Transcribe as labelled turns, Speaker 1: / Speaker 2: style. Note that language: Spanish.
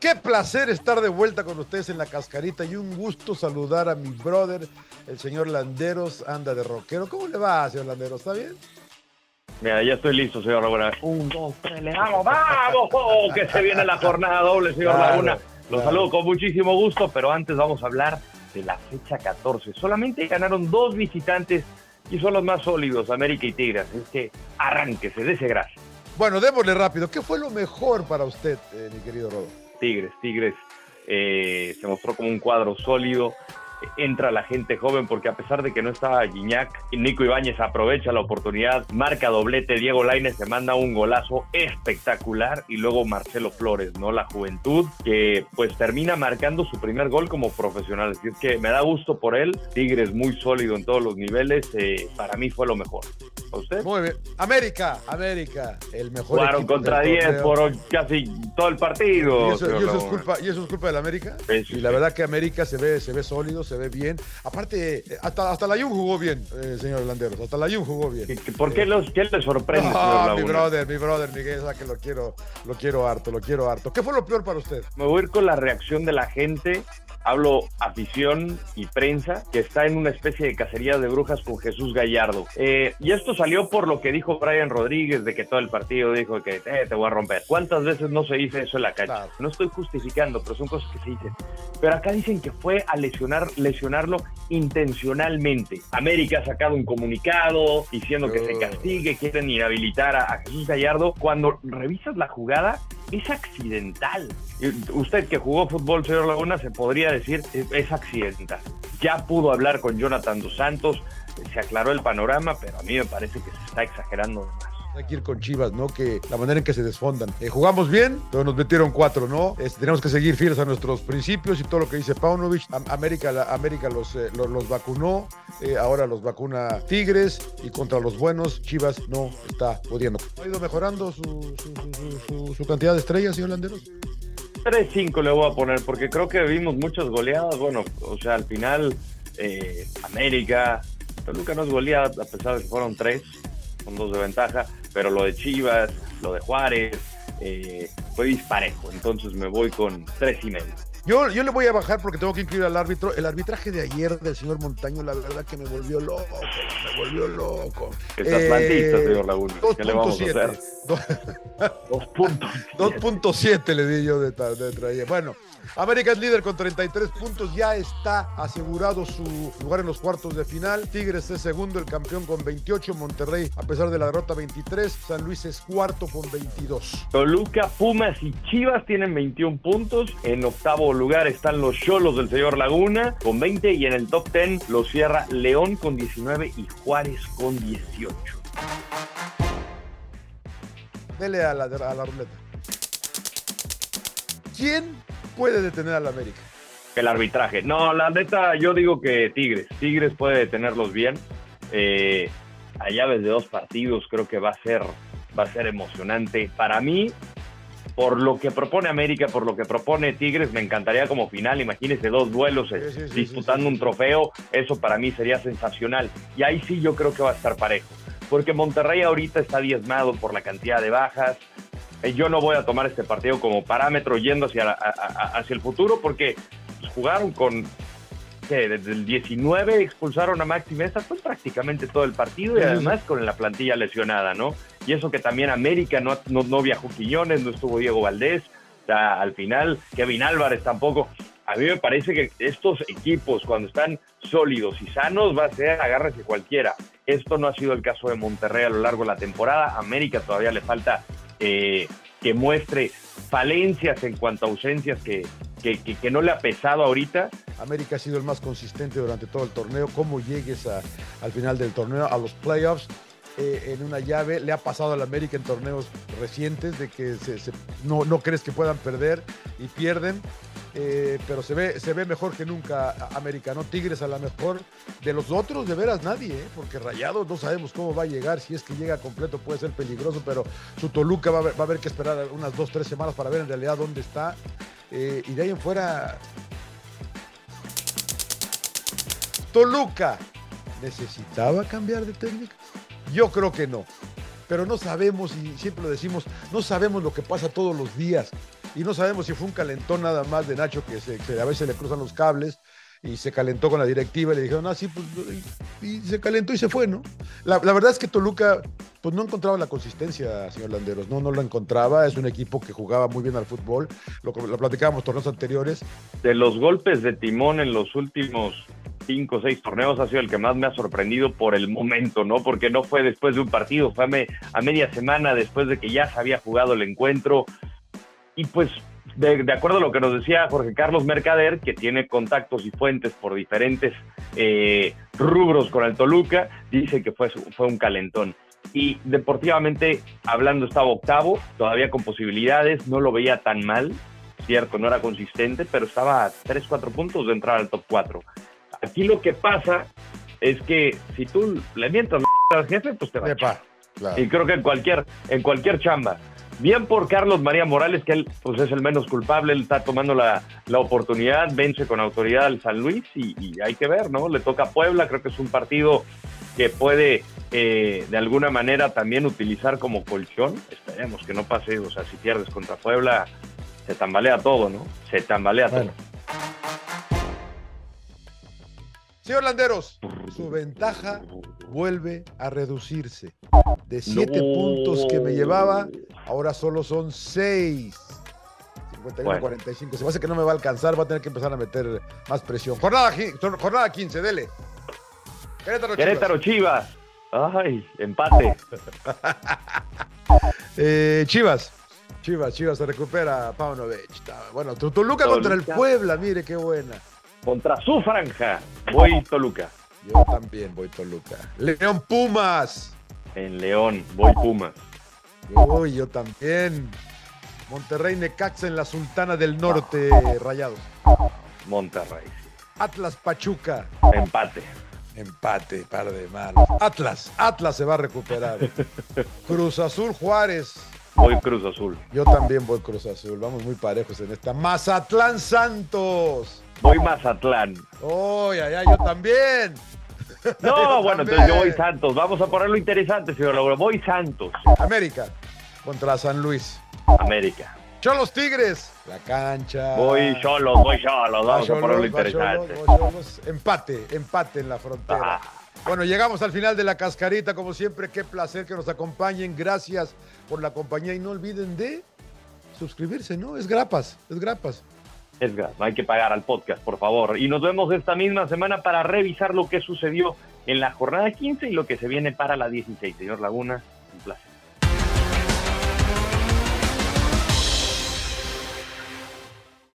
Speaker 1: Qué placer estar de vuelta con ustedes en la cascarita y un gusto saludar a mi brother, el señor Landeros, anda de rockero. ¿Cómo le va, señor Landeros? ¿Está bien?
Speaker 2: Mira, ya estoy listo, señor Laguna. Un, dos, tres, le damos, ¡vamos! Oh, que se viene la jornada doble, señor
Speaker 1: Claro,
Speaker 2: Laguna. Los
Speaker 1: claro.
Speaker 2: saludo con muchísimo gusto, pero antes vamos a hablar de la fecha 14. Solamente ganaron dos visitantes y son los más sólidos, América y Tigres. Es que arránquese, dése grasa.
Speaker 1: Bueno, démosle rápido. ¿Qué fue lo mejor para usted, eh, mi querido Rodo?
Speaker 2: Tigres, Tigres eh, se mostró como un cuadro sólido. Entra la gente joven porque a pesar de que no estaba Guiñac, Nico Ibáñez aprovecha la oportunidad, marca doblete, Diego Lainez se manda un golazo espectacular y luego Marcelo Flores, ¿no? La juventud que pues termina marcando su primer gol como profesional. Así es que me da gusto por él. Tigres muy sólido en todos los niveles. eh, para mí fue lo mejor. ¿A usted?
Speaker 1: Muy bien. América, América, el mejor
Speaker 2: Jugaron
Speaker 1: equipo
Speaker 2: contra
Speaker 1: del
Speaker 2: 10
Speaker 1: torneo.
Speaker 2: por casi todo el partido.
Speaker 1: ¿Y eso, y eso es culpa, ¿Y eso es culpa del América? Y la verdad que América se ve, se ve sólido, se ve bien. Aparte, hasta, hasta la Jun jugó bien, eh, señor Landeros. Hasta la Jun jugó bien.
Speaker 2: ¿Qué- qué- ¿Por qué, los, qué le sorprende,
Speaker 1: Ah, mi brother, mi brother, Miguel, que lo quiero, lo quiero harto, lo quiero harto. ¿Qué fue lo peor para usted?
Speaker 2: Me voy a ir con la reacción de la gente. Hablo afición y prensa que está en una especie de cacería de brujas con Jesús Gallardo. Eh, y esto salió por lo que dijo Brian Rodríguez de que todo el partido dijo que eh, te voy a romper. ¿Cuántas veces no se dice eso en la cancha?
Speaker 1: Claro.
Speaker 2: No estoy justificando, pero son cosas que se dicen. Pero acá dicen que fue a lesionar, lesionarlo intencionalmente. América ha sacado un comunicado diciendo que se castigue, quieren inhabilitar a, a Jesús Gallardo. Cuando revisas la jugada, es accidental. Y Usted que jugó fútbol, señor Laguna, se podría decir es, es accidental. Ya pudo hablar con Jonathan Dos Santos, se aclaró el panorama, pero a mí me parece que se está exagerando más.
Speaker 1: Hay que ir con Chivas, ¿no? Que la manera en que se desfondan. Eh, jugamos bien, pero nos metieron cuatro, ¿no? Tenemos que seguir fieles a nuestros principios y todo lo que dice Paunovic. Am- América, la- América los, eh, los, vacunó, eh, ahora los vacuna Tigres y contra los buenos, Chivas no está pudiendo. ¿Ha ido mejorando su, su- cantidad de estrellas, señor Landeros?
Speaker 2: 3-5 le voy a poner, porque creo que vimos muchas goleadas. Bueno, o sea, al final, América, Toluca no es goleada, a pesar de que fueron tres, con dos de ventaja, pero lo de Chivas, lo de Juárez, eh, fue disparejo. Entonces me voy con tres y medio.
Speaker 1: Yo, yo le voy a bajar porque tengo que incluir al árbitro. El arbitraje de ayer del señor Montaño, la verdad que me volvió loco, me volvió loco.
Speaker 2: Es atlantista,
Speaker 1: Eh,
Speaker 2: señor Laguna. ¿Qué le vamos a
Speaker 1: 2.7.
Speaker 2: hacer? Dos puntos.
Speaker 1: 2.7 le di yo de, de traía. Bueno, América es líder con 33 puntos, ya está asegurado su lugar en los cuartos de final. Tigres es segundo, el campeón con 28. Monterrey, a pesar de la derrota, 23. San Luis es cuarto con 22.
Speaker 2: Toluca, Pumas y Chivas tienen 21 puntos. En octavo lugar están los Cholos del señor Laguna con 20 y en el top 10 lo cierra León con 19 y Juárez con 18.
Speaker 1: Dele a la, a la ruleta. ¿Quién puede detener al América?
Speaker 2: El arbitraje. No, la neta, yo digo que Tigres. Tigres puede detenerlos bien. Eh, a llaves de dos partidos creo que va a ser, va a ser emocionante. Para mí, por lo que propone América, por lo que propone Tigres, me encantaría como final. Imagínense dos duelos eh,
Speaker 1: Sí, sí, sí,
Speaker 2: disputando un trofeo. Eso para mí sería sensacional. Y ahí sí yo creo que va a estar parejo. Porque Monterrey ahorita está diezmado por la cantidad de bajas. Eh, Yo no voy a tomar este partido como parámetro yendo hacia, la- a- a- hacia el futuro porque pues, jugaron con que desde el 19 expulsaron a Maxi Mesa, fue prácticamente todo el partido y además con la plantilla lesionada, ¿no? Y eso que también América no, no, no viajó Quiñones, no estuvo Diego Valdés, o al final Kevin Álvarez tampoco. A mí me parece que estos equipos cuando están sólidos y sanos va a ser agárrese cualquiera. Esto no ha sido el caso de Monterrey a lo largo de la temporada. América todavía le falta eh, que muestre falencias en cuanto a ausencias que, que, que- no le ha pesado ahorita.
Speaker 1: América ha sido el más consistente durante todo el torneo. Cómo llegues al final del torneo, a los playoffs, eh, en una llave. Le ha pasado al América en torneos recientes de que no, crees que puedan perder y pierden. eh, pero se ve, mejor que nunca América, ¿no? Tigres a lo mejor. De los otros, de veras nadie, ¿eh? porque Rayados no sabemos cómo va a llegar. Si es que llega completo puede ser peligroso, pero su Toluca va a, haber, va a haber que esperar unas dos, tres semanas para ver en realidad dónde está. Y de ahí en fuera, Toluca necesitaba cambiar de técnica. Yo creo que no. Pero no sabemos, y siempre lo decimos, no sabemos lo que pasa todos los días. y no sabemos si fue un calentón nada más de Nacho que, a veces le cruzan los cables y se calentó con la directiva y le dijeron, ah, sí, pues, y, se calentó y se fue, ¿no? La, verdad es que Toluca, pues no encontraba la consistencia, señor Landeros, no, no lo encontraba, es un equipo que jugaba muy bien al fútbol, lo, lo platicábamos torneos anteriores.
Speaker 2: De los golpes de timón en los últimos cinco o seis torneos ha sido el que más me ha sorprendido por el momento, ¿no? Porque no fue después de un partido, fue a, media semana después de que ya se había jugado el encuentro. Y pues, de, acuerdo a lo que nos decía Jorge Carlos Mercader, que tiene contactos y fuentes por diferentes eh, rubros con el Toluca, dice que fue, fue un calentón. Y deportivamente hablando estaba octavo, todavía con posibilidades, no lo veía tan mal, cierto, no era consistente, pero estaba a 3, 4 puntos de entrar al top 4. Aquí lo que pasa es que si tú le mientas al jefe, pues te va a Y creo que en cualquier, en cualquier chamba. Bien por Carlos María Morales, que él pues es el menos culpable, él está tomando la, oportunidad, vence con autoridad al San Luis y, hay que ver, ¿no? Le toca a Puebla, creo que es un partido que puede eh, de alguna manera también utilizar como colchón. Esperemos que no pase, o sea, si pierdes contra Puebla, se tambalea todo, ¿no? Se tambalea todo.
Speaker 1: Señor Landeros, su ventaja vuelve a reducirse. De siete puntos que me llevaba, ahora solo son seis. 51 45. Se me hace que no me va a alcanzar, va a tener que empezar a meter más presión. Jornada, jornada 15, dele.
Speaker 2: Querétaro, Querétaro Chivas. Ay, empate.
Speaker 1: eh, Chivas. Chivas, Chivas se recupera Paunovic. Bueno, Toluca contra el Puebla, mire qué buena
Speaker 2: contra su franja. Voy Toluca.
Speaker 1: Yo también voy Toluca. León Pumas.
Speaker 2: En León, voy Pumas.
Speaker 1: Uy, yo también. Monterrey Necaxa en la Sultana del Norte, Rayados.
Speaker 2: Monterrey.
Speaker 1: Atlas Pachuca.
Speaker 2: Empate.
Speaker 1: Empate, par de manos. Atlas, Atlas se va a recuperar. Cruz Azul Juárez.
Speaker 2: Voy Cruz Azul.
Speaker 1: Yo también voy Cruz Azul. Vamos muy parejos en esta. Mazatlán Santos.
Speaker 2: Voy Mazatlán.
Speaker 1: Oh, ya, ya, yo también.
Speaker 2: No, bueno, entonces yo voy Santos. Vamos a ponerlo interesante, señor Laura. Voy Santos.
Speaker 1: América contra San Luis.
Speaker 2: América.
Speaker 1: Cholos Tigres. La cancha.
Speaker 2: Voy Cholos, voy Cholos. Vamos a ponerlo interesante.
Speaker 1: Empate, empate en la frontera. Ah. Bueno, llegamos al final de la cascarita. Como siempre, qué placer que nos acompañen. Gracias por la compañía y no olviden de suscribirse, ¿no? Es grapas, es grapas.
Speaker 2: Es hay que pagar al podcast, por favor. Y nos vemos esta misma semana para revisar lo que sucedió en la jornada 15 y lo que se viene para la 16. Señor Laguna, un placer.